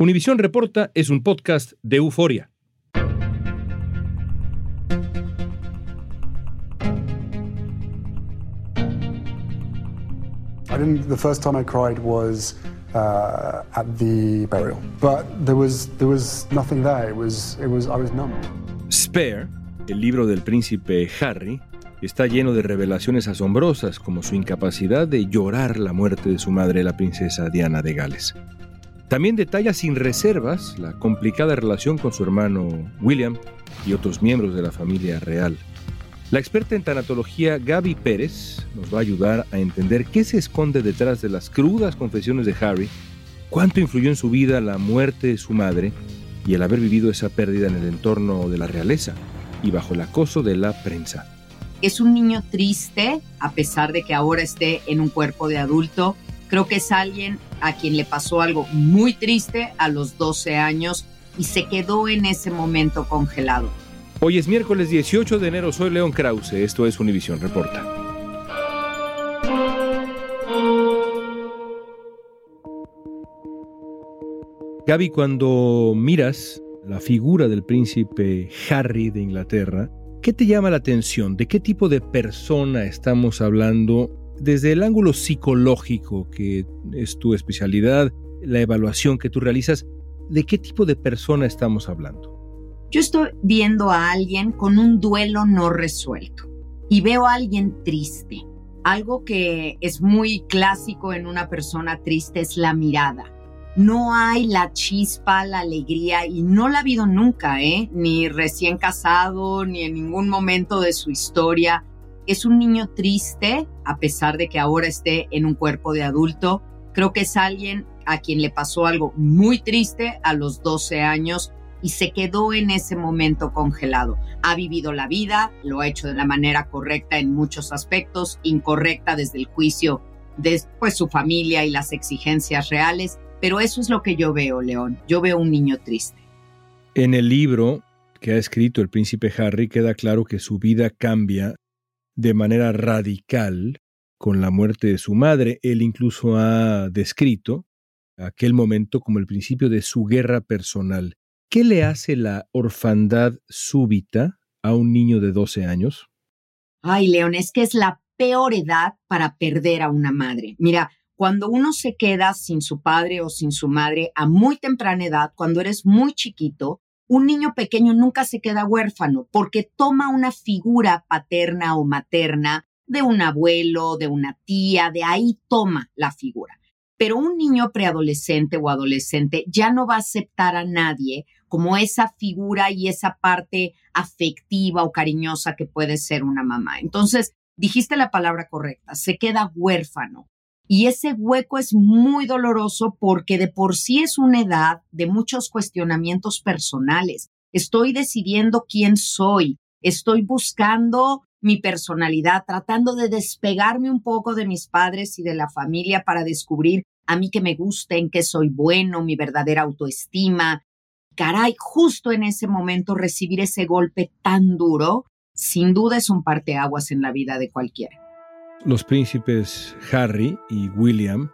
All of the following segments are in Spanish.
Univisión Reporta es un podcast de euforia. I didn't. The first time I cried was uh, at the burial, but there was there was nothing there. It was it was I was numb. Spare, el libro del príncipe Harry, está lleno de revelaciones asombrosas como su incapacidad de llorar la muerte de su madre, la princesa Diana de Gales. También detalla sin reservas la complicada relación con su hermano William y otros miembros de la familia real. La experta en tanatología Gaby Pérez nos va a ayudar a entender qué se esconde detrás de las crudas confesiones de Harry, cuánto influyó en su vida la muerte de su madre y el haber vivido esa pérdida en el entorno de la realeza y bajo el acoso de la prensa. Es un niño triste, a pesar de que ahora esté en un cuerpo de adulto. Creo que es alguien a quien le pasó algo muy triste a los 12 años y se quedó en ese momento congelado. Hoy es miércoles 18 de enero, soy León Krause, esto es Univisión Reporta. Gaby, cuando miras la figura del príncipe Harry de Inglaterra, ¿qué te llama la atención? ¿De qué tipo de persona estamos hablando desde el ángulo psicológico, que es tu especialidad, la evaluación que tú realizas? ¿De qué tipo de persona estamos hablando? Yo estoy viendo a alguien con un duelo no resuelto y veo a alguien triste. Algo que es muy clásico en una persona triste es la mirada. No hay la chispa, la alegría y no la ha habido nunca, ¿eh? Ni recién casado, ni en ningún momento de su historia. Es un niño triste, a pesar de que ahora esté en un cuerpo de adulto. Creo que es alguien a quien le pasó algo muy triste a los 12 años y se quedó en ese momento congelado. Ha vivido la vida, lo ha hecho de la manera correcta en muchos aspectos, incorrecta desde el juicio de pues, su familia y las exigencias reales, pero eso es lo que yo veo, León. Yo veo un niño triste. En el libro que ha escrito el príncipe Harry queda claro que su vida cambia de manera radical con la muerte de su madre. Él incluso ha descrito aquel momento como el principio de su guerra personal. ¿Qué le hace la orfandad súbita a un niño de 12 años? Ay, León, es que es la peor edad para perder a una madre. Mira, cuando uno se queda sin su padre o sin su madre a muy temprana edad, cuando eres muy chiquito, un niño pequeño nunca se queda huérfano porque toma una figura paterna o materna de un abuelo, de una tía, de ahí toma la figura. Pero un niño preadolescente o adolescente ya no va a aceptar a nadie como esa figura y esa parte afectiva o cariñosa que puede ser una mamá. Entonces, dijiste la palabra correcta, se queda huérfano. Y ese hueco es muy doloroso porque de por sí es una edad de muchos cuestionamientos personales. Estoy decidiendo quién soy, estoy buscando mi personalidad, tratando de despegarme un poco de mis padres y de la familia para descubrir a mí que me gusta, en qué soy bueno, mi verdadera autoestima, caray, justo en ese momento recibir ese golpe tan duro, sin duda es un parteaguas en la vida de cualquiera. Los príncipes Harry y William,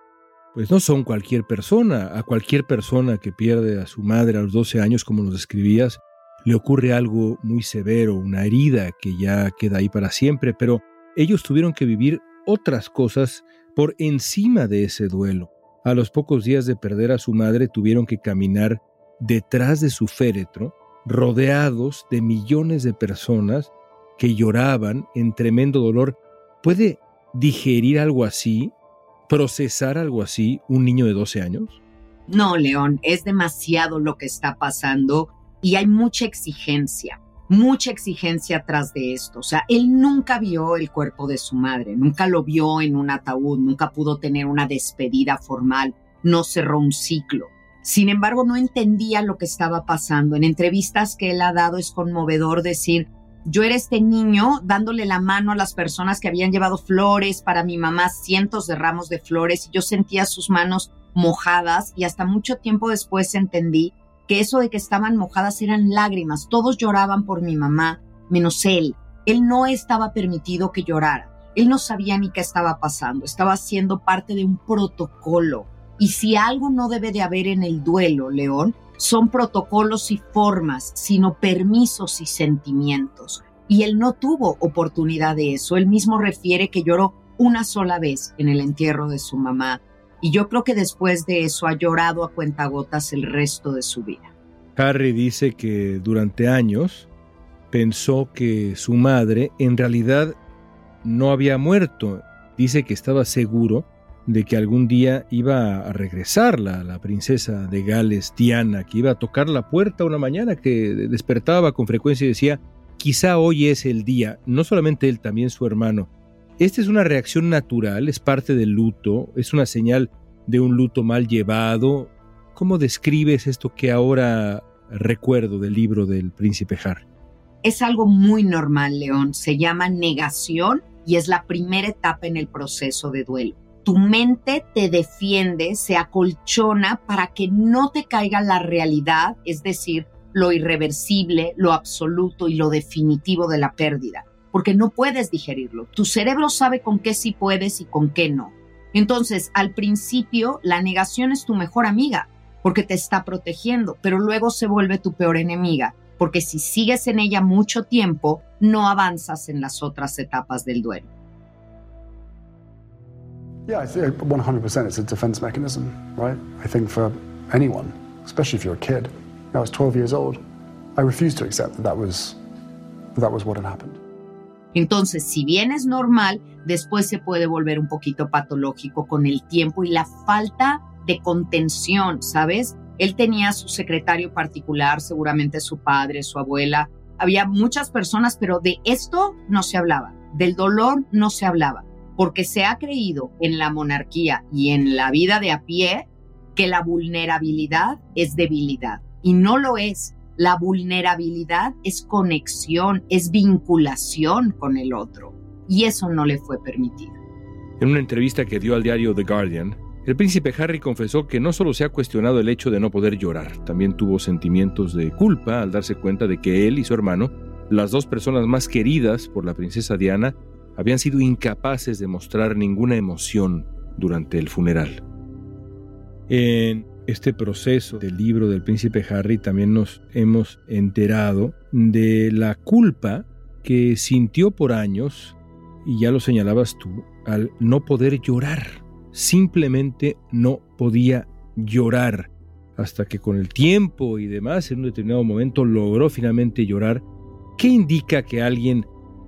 pues no son cualquier persona. A cualquier persona que pierde a su madre a los 12 años, como nos describías, le ocurre algo muy severo, una herida que ya queda ahí para siempre, pero ellos tuvieron que vivir otras cosas por encima de ese duelo. A los pocos días de perder a su madre tuvieron que caminar detrás de su féretro, rodeados de millones de personas que lloraban en tremendo dolor. ¿Puede digerir algo así, procesar algo así un niño de 12 años? No, León, es demasiado lo que está pasando y hay mucha exigencia, mucha exigencia atrás de esto. O sea, él nunca vio el cuerpo de su madre, nunca lo vio en un ataúd, nunca pudo tener una despedida formal, no cerró un ciclo. Sin embargo, no entendía lo que estaba pasando. En entrevistas que él ha dado es conmovedor decir, yo era este niño dándole la mano a las personas que habían llevado flores para mi mamá, cientos de ramos de flores, y yo sentía sus manos mojadas y hasta mucho tiempo después entendí que eso de que estaban mojadas eran lágrimas, todos lloraban por mi mamá, menos él. Él no estaba permitido que llorara, él no sabía ni qué estaba pasando, estaba siendo parte de un protocolo. Y si algo no debe de haber en el duelo, León, son protocolos y formas, sino permisos y sentimientos. Y él no tuvo oportunidad de eso. Él mismo refiere que lloró una sola vez en el entierro de su mamá. Y yo creo que después de eso ha llorado a cuentagotas el resto de su vida. Harry dice que durante años pensó que su madre en realidad no había muerto. Dice que estaba seguro de que algún día iba a regresar la, princesa de Gales, Diana, que iba a tocar la puerta una mañana, que despertaba con frecuencia y decía, quizá hoy es el día, no solamente él, también su hermano. Esta es una reacción natural, es parte del luto, es una señal de un luto mal llevado. ¿Cómo describes esto que ahora recuerdo del libro del príncipe Harry? Es algo muy normal, León. Se llama negación y es la primera etapa en el proceso de duelo. Tu mente te defiende, se acolchona para que no te caiga la realidad, es decir, lo irreversible, lo absoluto y lo definitivo de la pérdida porque no puedes digerirlo. Tu cerebro sabe con qué sí puedes y con qué no. Entonces, al principio, la negación es tu mejor amiga, porque te está protegiendo, pero luego se vuelve tu peor enemiga, porque si sigues en ella mucho tiempo, no avanzas en las otras etapas del duelo. Yeah, I think 100% it's a defense mechanism, right? I think for anyone, especially if you're a kid. I was 12 years old. I refused to accept that that was, that was what had happened. Entonces, si bien es normal, después se puede volver un poquito patológico con el tiempo y la falta de contención, ¿sabes? Él tenía su secretario particular, seguramente su padre, su abuela. Había muchas personas, pero de esto no se hablaba, del dolor no se hablaba, porque se ha creído en la monarquía y en la vida de a pie que la vulnerabilidad es debilidad y no lo es. La vulnerabilidad es conexión, es vinculación con el otro. Y eso no le fue permitido. En una entrevista que dio al diario The Guardian, el príncipe Harry confesó que no solo se ha cuestionado el hecho de no poder llorar, también tuvo sentimientos de culpa al darse cuenta de que él y su hermano, las dos personas más queridas por la princesa Diana, habían sido incapaces de mostrar ninguna emoción durante el funeral. En este proceso del libro del príncipe Harry también nos hemos enterado de la culpa que sintió por años, y ya lo señalabas tú, al no poder llorar. Simplemente no podía llorar. Hasta que con el tiempo y demás, en un determinado momento, logró finalmente llorar. ¿Qué indica que alguien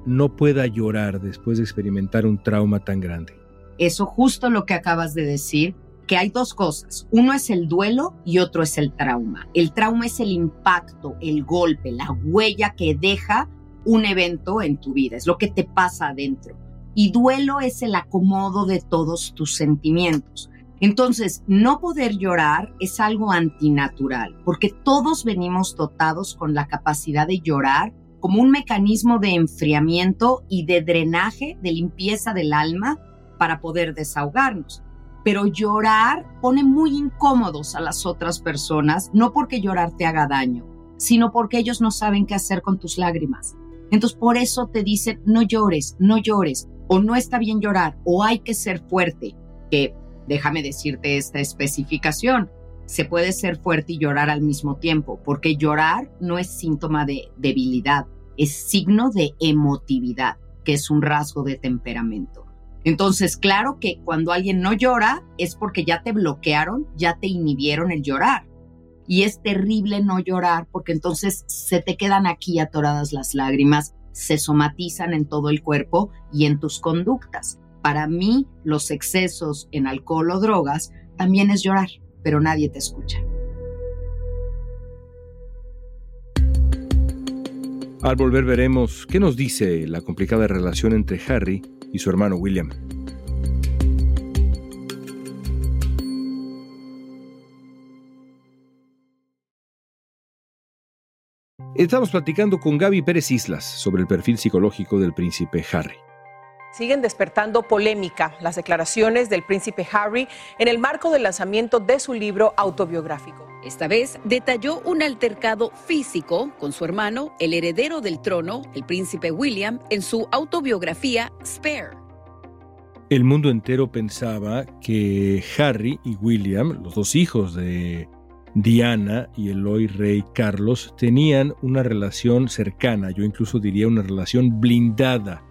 no pueda llorar después de experimentar un trauma tan grande? Eso justo lo que acabas de decir que hay dos cosas. Uno es el duelo y otro es el trauma. El trauma es el impacto, el golpe, la huella que deja un evento en tu vida, es lo que te pasa adentro. Y duelo es el acomodo de todos tus sentimientos. Entonces, no poder llorar es algo antinatural, porque todos venimos dotados con la capacidad de llorar como un mecanismo de enfriamiento y de drenaje, de limpieza del alma para poder desahogarnos pero llorar pone muy incómodos a las otras personas, no porque llorar te haga daño, sino porque ellos no saben qué hacer con tus lágrimas. Entonces por eso te dicen, no llores, no llores, o no está bien llorar, o hay que ser fuerte, que déjame decirte esta especificación, se puede ser fuerte y llorar al mismo tiempo, porque llorar no es síntoma de debilidad, es signo de emotividad, que es un rasgo de temperamento. Entonces, claro que cuando alguien no llora es porque ya te bloquearon, ya te inhibieron el llorar. Y es terrible no llorar porque entonces se te quedan aquí atoradas las lágrimas, se somatizan en todo el cuerpo y en tus conductas. Para mí, los excesos en alcohol o drogas también es llorar, pero nadie te escucha. Al volver veremos qué nos dice la complicada relación entre Harry y su hermano William. Estamos platicando con Gaby Pérez Islas sobre el perfil psicológico del príncipe Harry. Siguen despertando polémica las declaraciones del príncipe Harry en el marco del lanzamiento de su libro autobiográfico. Esta vez detalló un altercado físico con su hermano, el heredero del trono, el príncipe William, en su autobiografía Spare. el mundo entero pensaba que Harry y William, los dos hijos de Diana y el hoy rey Carlos, tenían una relación cercana, yo incluso diría una relación blindada.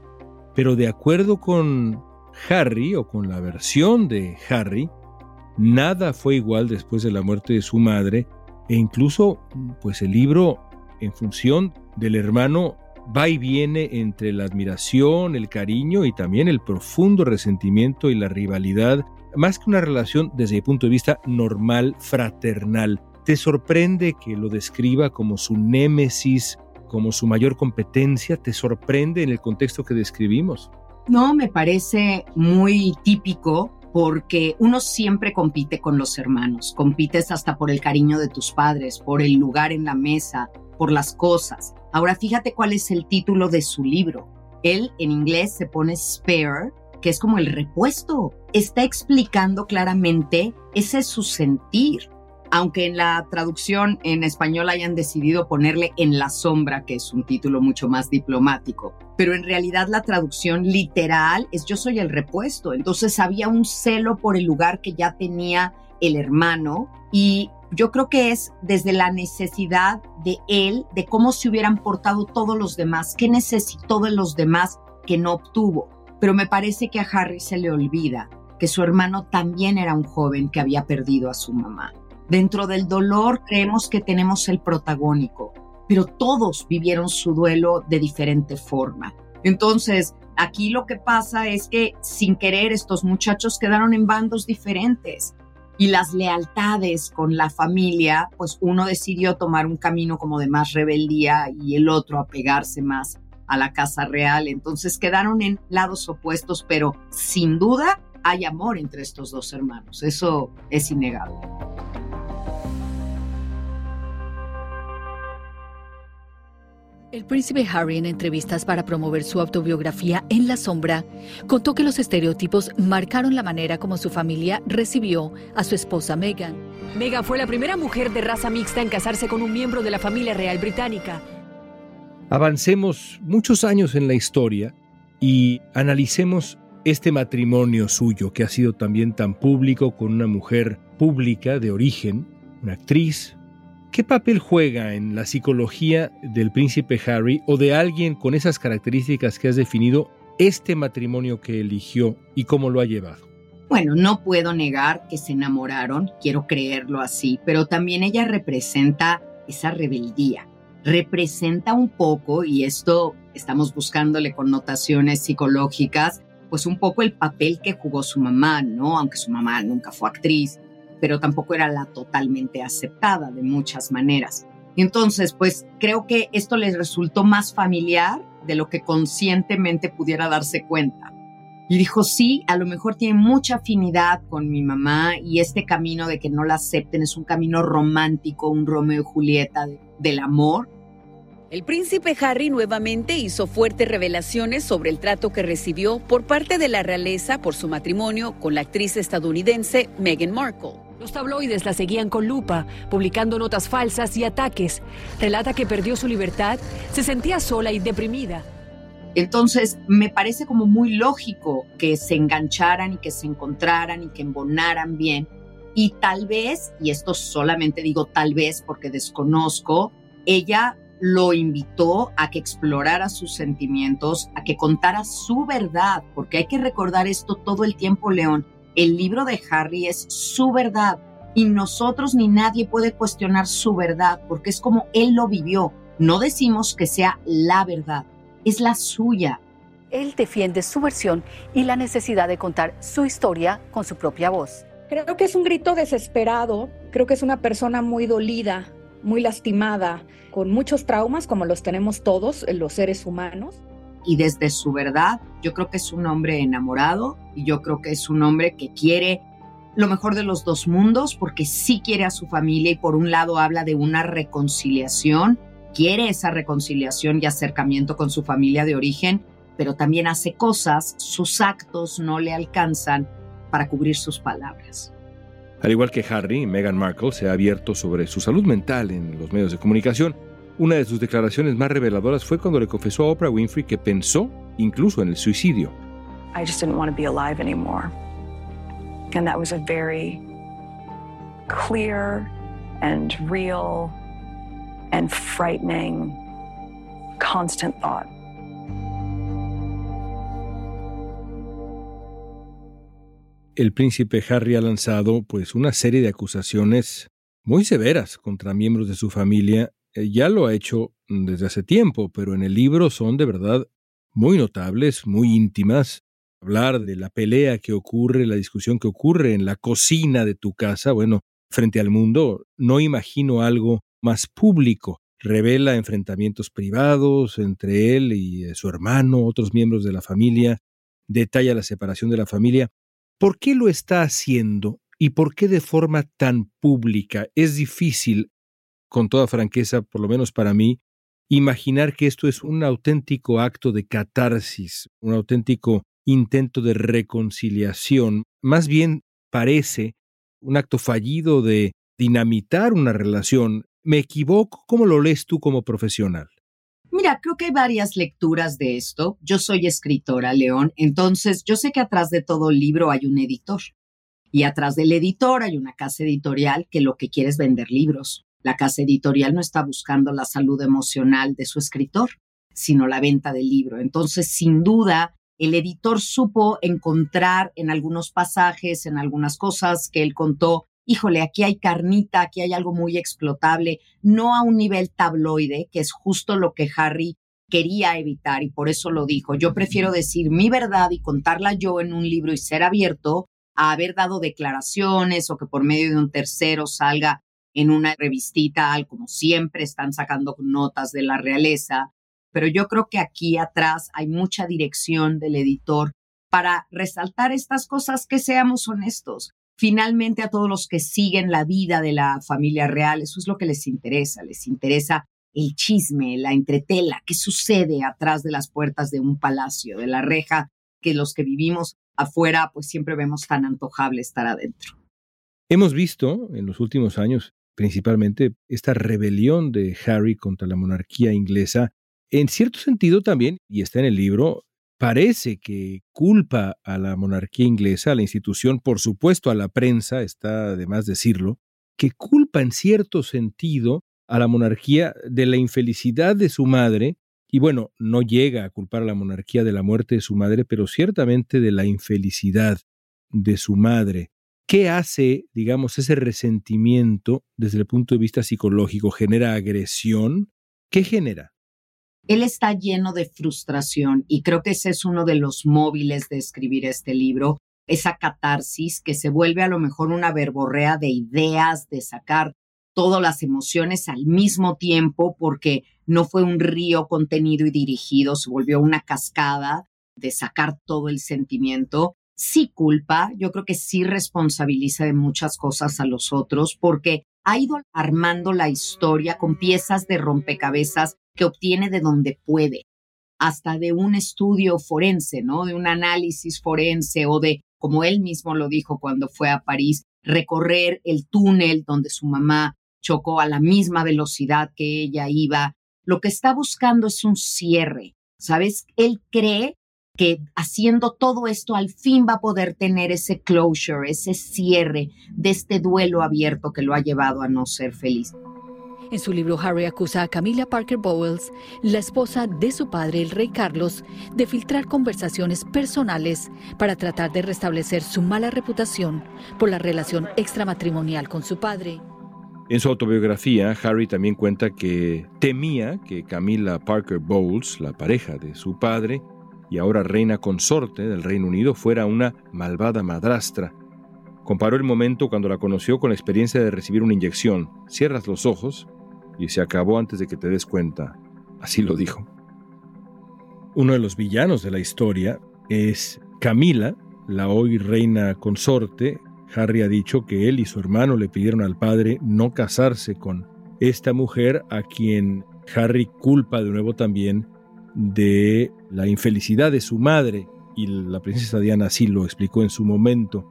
Pero de acuerdo con Harry o con la versión de Harry, nada fue igual después de la muerte de su madre e incluso pues el libro en función del hermano va y viene entre la admiración, el cariño y también el profundo resentimiento y la rivalidad, más que una relación desde mi punto de vista normal, fraternal. ¿Te sorprende que lo describa como su némesis, como su mayor competencia? ¿Te sorprende en el contexto que describimos? No, me parece muy típico porque uno siempre compite con los hermanos, compites hasta por el cariño de tus padres, por el lugar en la mesa, por las cosas. Ahora fíjate cuál es el título de su libro. Él en inglés se pone spare, que es como el repuesto. Está explicando claramente ese es su sentir. Aunque en la traducción en español hayan decidido ponerle en la sombra, que es un título mucho más diplomático. Pero en realidad la traducción literal es yo soy el repuesto. Entonces había un celo por el lugar que ya tenía el hermano y yo creo que es desde la necesidad de él, de cómo se hubieran portado todos los demás, qué necesitó de los demás que no obtuvo. Pero me parece que a Harry se le olvida que su hermano también era un joven que había perdido a su mamá. Dentro del dolor creemos que tenemos el protagónico, pero todos vivieron su duelo de diferente forma. Entonces, aquí lo que pasa es que sin querer estos muchachos quedaron en bandos diferentes y las lealtades con la familia, pues uno decidió tomar un camino como de más rebeldía y el otro apegarse más a la casa real. Entonces quedaron en lados opuestos, pero sin duda hay amor entre estos dos hermanos. Eso es innegable. El príncipe Harry en entrevistas para promover su autobiografía En la sombra contó que los estereotipos marcaron la manera como su familia recibió a su esposa Meghan. Meghan fue la primera mujer de raza mixta en casarse con un miembro de la familia real británica. Avancemos muchos años en la historia y analicemos este matrimonio suyo que ha sido también tan público con una mujer pública de origen, una actriz, ¿Qué papel juega en la psicología del príncipe Harry o de alguien con esas características que has definido este matrimonio que eligió y cómo lo ha llevado? Bueno, no puedo negar que se enamoraron, quiero creerlo así, pero también ella representa esa rebeldía, representa un poco, y esto estamos buscándole connotaciones psicológicas, pues un poco el papel que jugó su mamá, ¿no? Aunque su mamá nunca fue actriz, pero tampoco era la totalmente aceptada de muchas maneras. entonces, pues creo que esto les resultó más familiar de lo que conscientemente pudiera darse cuenta. Y dijo, sí, a lo mejor tiene mucha afinidad con mi mamá y este camino de que no la acepten es un camino romántico, un Romeo y Julieta del amor. El príncipe Harry nuevamente hizo fuertes revelaciones sobre el trato que recibió por parte de la realeza por su matrimonio con la actriz estadounidense Meghan Markle. Los tabloides la seguían con lupa, publicando notas falsas y ataques. Relata que perdió su libertad, se sentía sola y deprimida. Entonces, me parece como muy lógico que se engancharan y que se encontraran y que embonaran bien. Y tal vez, y esto solamente digo tal vez porque desconozco, ella lo invitó a que explorara sus sentimientos, a que contara su verdad, porque hay que recordar esto todo el tiempo, León el libro de Harry es su verdad y nosotros ni nadie puede cuestionar su verdad porque es como él lo vivió. No decimos que sea la verdad, es la suya. Él defiende su versión y la necesidad de contar su historia con su propia voz. Creo que es un grito desesperado, creo que es una persona muy dolida, muy lastimada, con muchos traumas como los tenemos todos los seres humanos y desde su verdad, yo creo que es un hombre enamorado y yo creo que es un hombre que quiere lo mejor de los dos mundos porque sí quiere a su familia y por un lado habla de una reconciliación, quiere esa reconciliación y acercamiento con su familia de origen, pero también hace cosas, sus actos no le alcanzan para cubrir sus palabras. Al igual que Harry, Meghan Markle se ha abierto sobre su salud mental en los medios de comunicación. Una de sus declaraciones más reveladoras fue cuando le confesó a Oprah Winfrey que pensó incluso en el suicidio. I just didn't want to be alive anymore. And that was a very clear and real and frightening constant thought. El príncipe Harry ha lanzado pues una serie de acusaciones muy severas contra miembros de su familia. Eh, ya lo ha hecho desde hace tiempo, pero en el libro son de verdad muy notables, muy íntimas. Hablar de la pelea que ocurre, la discusión que ocurre en la cocina de tu casa, bueno, frente al mundo, no imagino algo más público. Revela enfrentamientos privados entre él y eh, su hermano, otros miembros de la familia, detalla la separación de la familia. ¿Por qué lo está haciendo y por qué de forma tan pública? Es difícil, con toda franqueza, por lo menos para mí, imaginar que esto es un auténtico acto de catarsis, un auténtico intento de reconciliación. Más bien parece un acto fallido de dinamitar una relación. ¿Me equivoco? ¿Cómo lo lees tú como profesional? Mira, creo que hay varias lecturas de esto. Yo soy escritora, León, entonces yo sé que atrás de todo libro hay un editor. Y atrás del editor hay una casa editorial que lo que quiere es vender libros. La casa editorial no está buscando la salud emocional de su escritor, sino la venta del libro. Entonces, sin duda, el editor supo encontrar en algunos pasajes, en algunas cosas que él contó, híjole, aquí hay carnita, aquí hay algo muy explotable, no a un nivel tabloide, que es justo lo que Harry quería evitar y por eso lo dijo. Yo prefiero decir mi verdad y contarla yo en un libro y ser abierto a haber dado declaraciones o que por medio de un tercero salga en una revistita, como siempre están sacando notas de la realeza. Pero yo creo que aquí atrás hay mucha dirección del editor para resaltar estas cosas que seamos honestos finalmente a todos los que siguen la vida de la familia real, eso es lo que les interesa, les interesa el chisme, la entretela, qué sucede atrás de las puertas de un palacio, de la reja, que los que vivimos afuera pues siempre vemos tan antojable estar adentro. Hemos visto en los últimos años principalmente esta rebelión de Harry contra la monarquía inglesa, en cierto sentido también, y está en el libro, parece que culpa a la monarquía inglesa, a la institución, por supuesto a la prensa, está de más decirlo, que culpa en cierto sentido a la monarquía de la infelicidad de su madre, y bueno, no llega a culpar a la monarquía de la muerte de su madre, pero ciertamente de la infelicidad de su madre. ¿Qué hace, digamos, ese resentimiento desde el punto de vista psicológico? ¿Genera agresión? ¿Qué genera? él está lleno de frustración y creo que ese es uno de los móviles de escribir este libro, esa catarsis que se vuelve a lo mejor una verborrea de ideas, de sacar todas las emociones al mismo tiempo, porque no fue un río contenido y dirigido, se volvió una cascada de sacar todo el sentimiento. Sí culpa, yo creo que sí responsabiliza de muchas cosas a los otros, porque ha ido armando la historia con piezas de rompecabezas que obtiene de donde puede, hasta de un estudio forense, ¿no? De un análisis forense o de, como él mismo lo dijo cuando fue a París, recorrer el túnel donde su mamá chocó a la misma velocidad que ella iba. Lo que está buscando es un cierre, ¿sabes? Él cree que haciendo todo esto al fin va a poder tener ese closure, ese cierre de este duelo abierto que lo ha llevado a no ser feliz. En su libro, Harry acusa a Camilla Parker Bowles, la esposa de su padre, el rey Carlos, de filtrar conversaciones personales para tratar de restablecer su mala reputación por la relación extramatrimonial con su padre. En su autobiografía, Harry también cuenta que temía que Camilla Parker Bowles, la pareja de su padre y ahora reina consorte del Reino Unido, fuera una malvada madrastra Comparó el momento cuando la conoció con la experiencia de recibir una inyección. Cierras los ojos y se acabó antes de que te des cuenta. Así lo dijo. Uno de los villanos de la historia es Camila, la hoy reina consorte. Harry ha dicho que él y su hermano le pidieron al padre no casarse con esta mujer a quien Harry culpa de nuevo también de la infelicidad de su madre y la princesa Diana así lo explicó en su momento.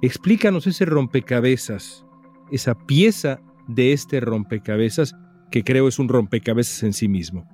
Explícanos ese rompecabezas, esa pieza de este rompecabezas que creo es un rompecabezas en sí mismo.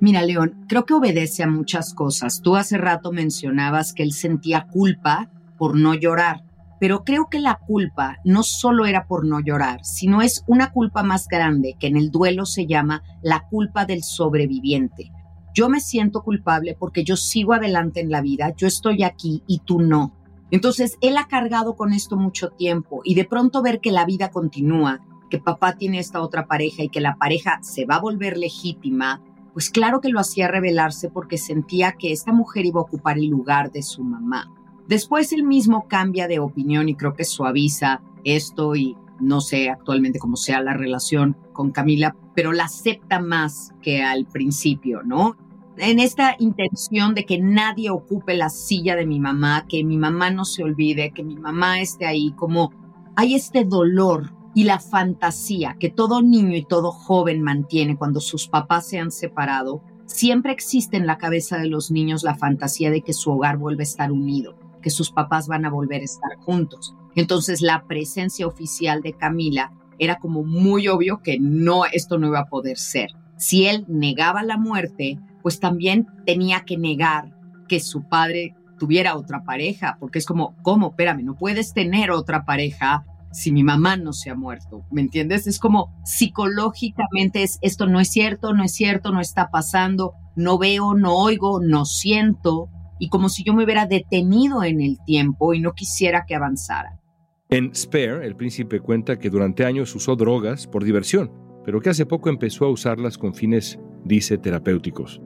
Mira, León, creo que obedece a muchas cosas. Tú hace rato mencionabas que él sentía culpa por no llorar, pero creo que la culpa no solo era por no llorar, sino es una culpa más grande que en el duelo se llama la culpa del sobreviviente. Yo me siento culpable porque yo sigo adelante en la vida, yo estoy aquí y tú no. Entonces, él ha cargado con esto mucho tiempo y de pronto ver que la vida continúa, que papá tiene esta otra pareja y que la pareja se va a volver legítima, pues claro que lo hacía rebelarse porque sentía que esta mujer iba a ocupar el lugar de su mamá. Después él mismo cambia de opinión y creo que suaviza esto y no sé actualmente cómo sea la relación con Camila, pero la acepta más que al principio, ¿no? En esta intención de que nadie ocupe la silla de mi mamá, que mi mamá no se olvide, que mi mamá esté ahí, como hay este dolor y la fantasía que todo niño y todo joven mantiene cuando sus papás se han separado, siempre existe en la cabeza de los niños la fantasía de que su hogar vuelve a estar unido, que sus papás van a volver a estar juntos. Entonces la presencia oficial de Camila era como muy obvio que no, esto no iba a poder ser. Si él negaba la muerte, pues también tenía que negar que su padre tuviera otra pareja, porque es como, ¿cómo? Espérame, no puedes tener otra pareja si mi mamá no se ha muerto, ¿me entiendes? Es como psicológicamente es, esto no es cierto, no es cierto, no está pasando, no veo, no oigo, no siento, y como si yo me hubiera detenido en el tiempo y no quisiera que avanzara. En Spare, el príncipe cuenta que durante años usó drogas por diversión, pero que hace poco empezó a usarlas con fines, dice, terapéuticos.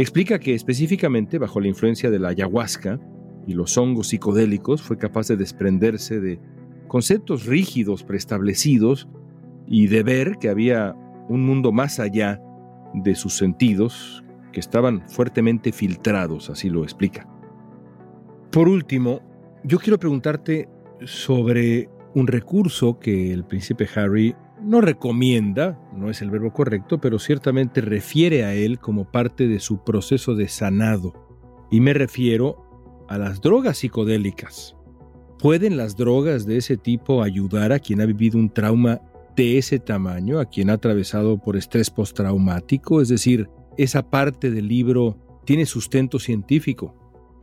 Explica que específicamente bajo la influencia de la ayahuasca y los hongos psicodélicos fue capaz de desprenderse de conceptos rígidos preestablecidos y de ver que había un mundo más allá de sus sentidos que estaban fuertemente filtrados, así lo explica. Por último, yo quiero preguntarte sobre un recurso que el príncipe Harry no recomienda, no es el verbo correcto, pero ciertamente refiere a él como parte de su proceso de sanado. Y me refiero a las drogas psicodélicas. ¿Pueden las drogas de ese tipo ayudar a quien ha vivido un trauma de ese tamaño, a quien ha atravesado por estrés postraumático? Es decir, esa parte del libro tiene sustento científico.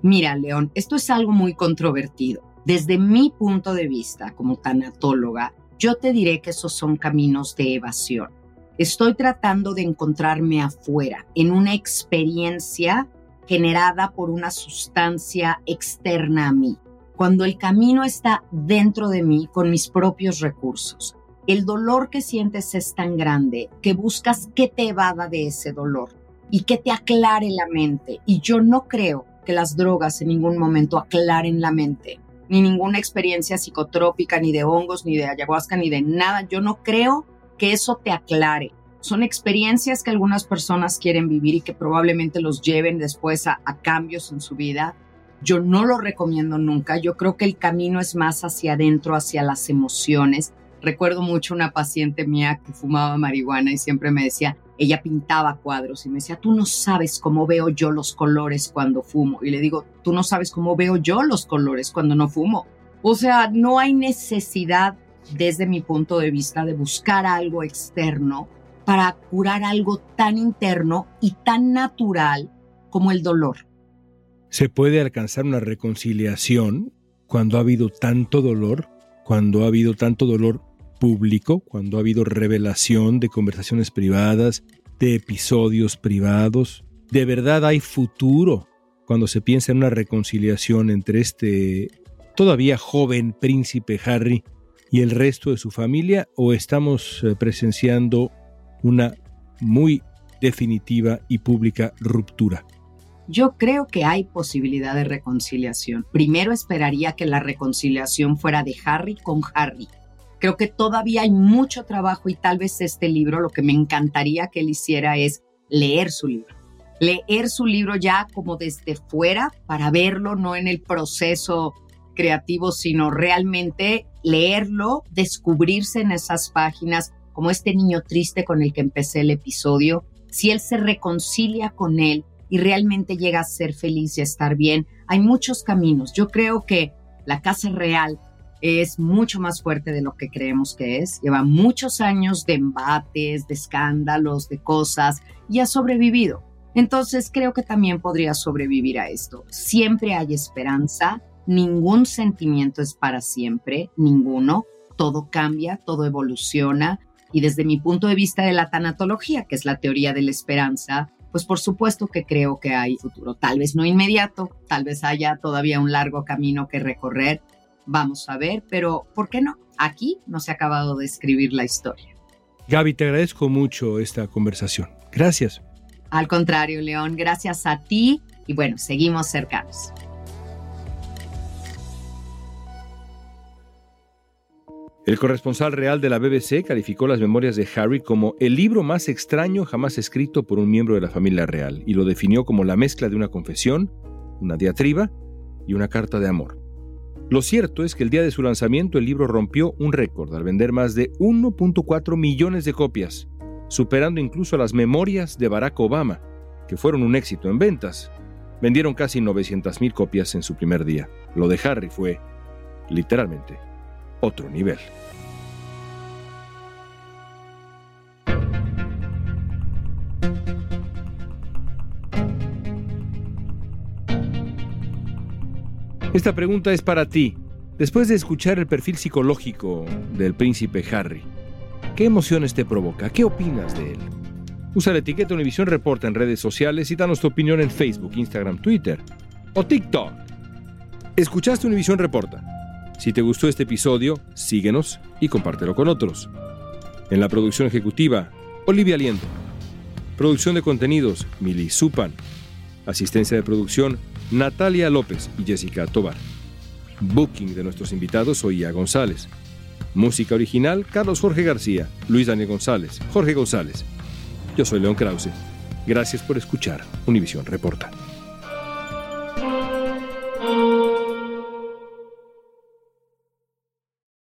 Mira, León, esto es algo muy controvertido. Desde mi punto de vista como tanatóloga, yo te diré que esos son caminos de evasión. Estoy tratando de encontrarme afuera, en una experiencia generada por una sustancia externa a mí, cuando el camino está dentro de mí con mis propios recursos. El dolor que sientes es tan grande que buscas que te evada de ese dolor y que te aclare la mente. Y yo no creo que las drogas en ningún momento aclaren la mente ni ninguna experiencia psicotrópica, ni de hongos, ni de ayahuasca, ni de nada. Yo no creo que eso te aclare. Son experiencias que algunas personas quieren vivir y que probablemente los lleven después a, cambios en su vida. Yo no lo recomiendo nunca. Yo creo que el camino es más hacia adentro, hacia las emociones. Recuerdo mucho una paciente mía que fumaba marihuana y siempre me decía, ella pintaba cuadros y me decía, tú no sabes cómo veo yo los colores cuando fumo. Y le digo, tú no sabes cómo veo yo los colores cuando no fumo. O sea, no hay necesidad desde mi punto de vista de buscar algo externo para curar algo tan interno y tan natural como el dolor. ¿Se puede alcanzar una reconciliación cuando ha habido tanto dolor? Cuando ha habido tanto dolor público, cuando ha habido revelación de conversaciones privadas, de episodios privados. ¿De verdad hay futuro cuando se piensa en una reconciliación entre este todavía joven príncipe Harry y el resto de su familia o estamos eh, presenciando una muy definitiva y pública ruptura? Yo creo que hay posibilidad de reconciliación. Primero esperaría que la reconciliación fuera de Harry con Harry, Creo que todavía hay mucho trabajo y tal vez este libro lo que me encantaría que él hiciera es leer su libro. Leer su libro ya como desde fuera para verlo, no en el proceso creativo, sino realmente leerlo, descubrirse en esas páginas, como este niño triste con el que empecé el episodio, si él se reconcilia con él y realmente llega a ser feliz y a estar bien, hay muchos caminos. Yo creo que la casa real es mucho más fuerte de lo que creemos que es. Lleva muchos años de embates, de escándalos, de cosas y ha sobrevivido. Entonces creo que también podría sobrevivir a esto. Siempre hay esperanza, ningún sentimiento es para siempre, ninguno. Todo cambia, todo evoluciona. Y desde mi punto de vista de la tanatología, que es la teoría de la esperanza, pues por supuesto que creo que hay futuro. Tal vez no inmediato, tal vez haya todavía un largo camino que recorrer. Vamos a ver, pero ¿por qué no? Aquí no se ha acabado de escribir la historia. Gaby, te agradezco mucho esta conversación. Gracias. Al contrario, León, gracias a ti y bueno, seguimos cercanos. El corresponsal real de la BBC calificó las memorias de Harry como el libro más extraño jamás escrito por un miembro de la familia real y lo definió como la mezcla de una confesión, una diatriba y una carta de amor. Lo cierto es que el día de su lanzamiento el libro rompió un récord al vender más de 1.4 millones de copias, superando incluso las memorias de Barack Obama, que fueron un éxito en ventas. Vendieron casi 900.000 copias en su primer día. Lo de Harry fue, literalmente, otro nivel. Esta pregunta es para ti. Después de escuchar el perfil psicológico del príncipe Harry, ¿qué emociones te provoca? ¿Qué opinas de él? Usa la etiqueta Univisión Reporta en redes sociales y danos tu opinión en Facebook, Instagram, Twitter o TikTok. Escuchaste Univisión Reporta. Si te gustó este episodio, síguenos y compártelo con otros. En la producción ejecutiva, Olivia Aliento. Producción de contenidos, Mili Supan. Asistencia de producción, Natalia López y Jessica Tobar. Booking de nuestros invitados, Oía González. Música original, Carlos Jorge García, Luis Daniel González, Jorge González. Yo soy León Krause. Gracias por escuchar Univisión Reporta.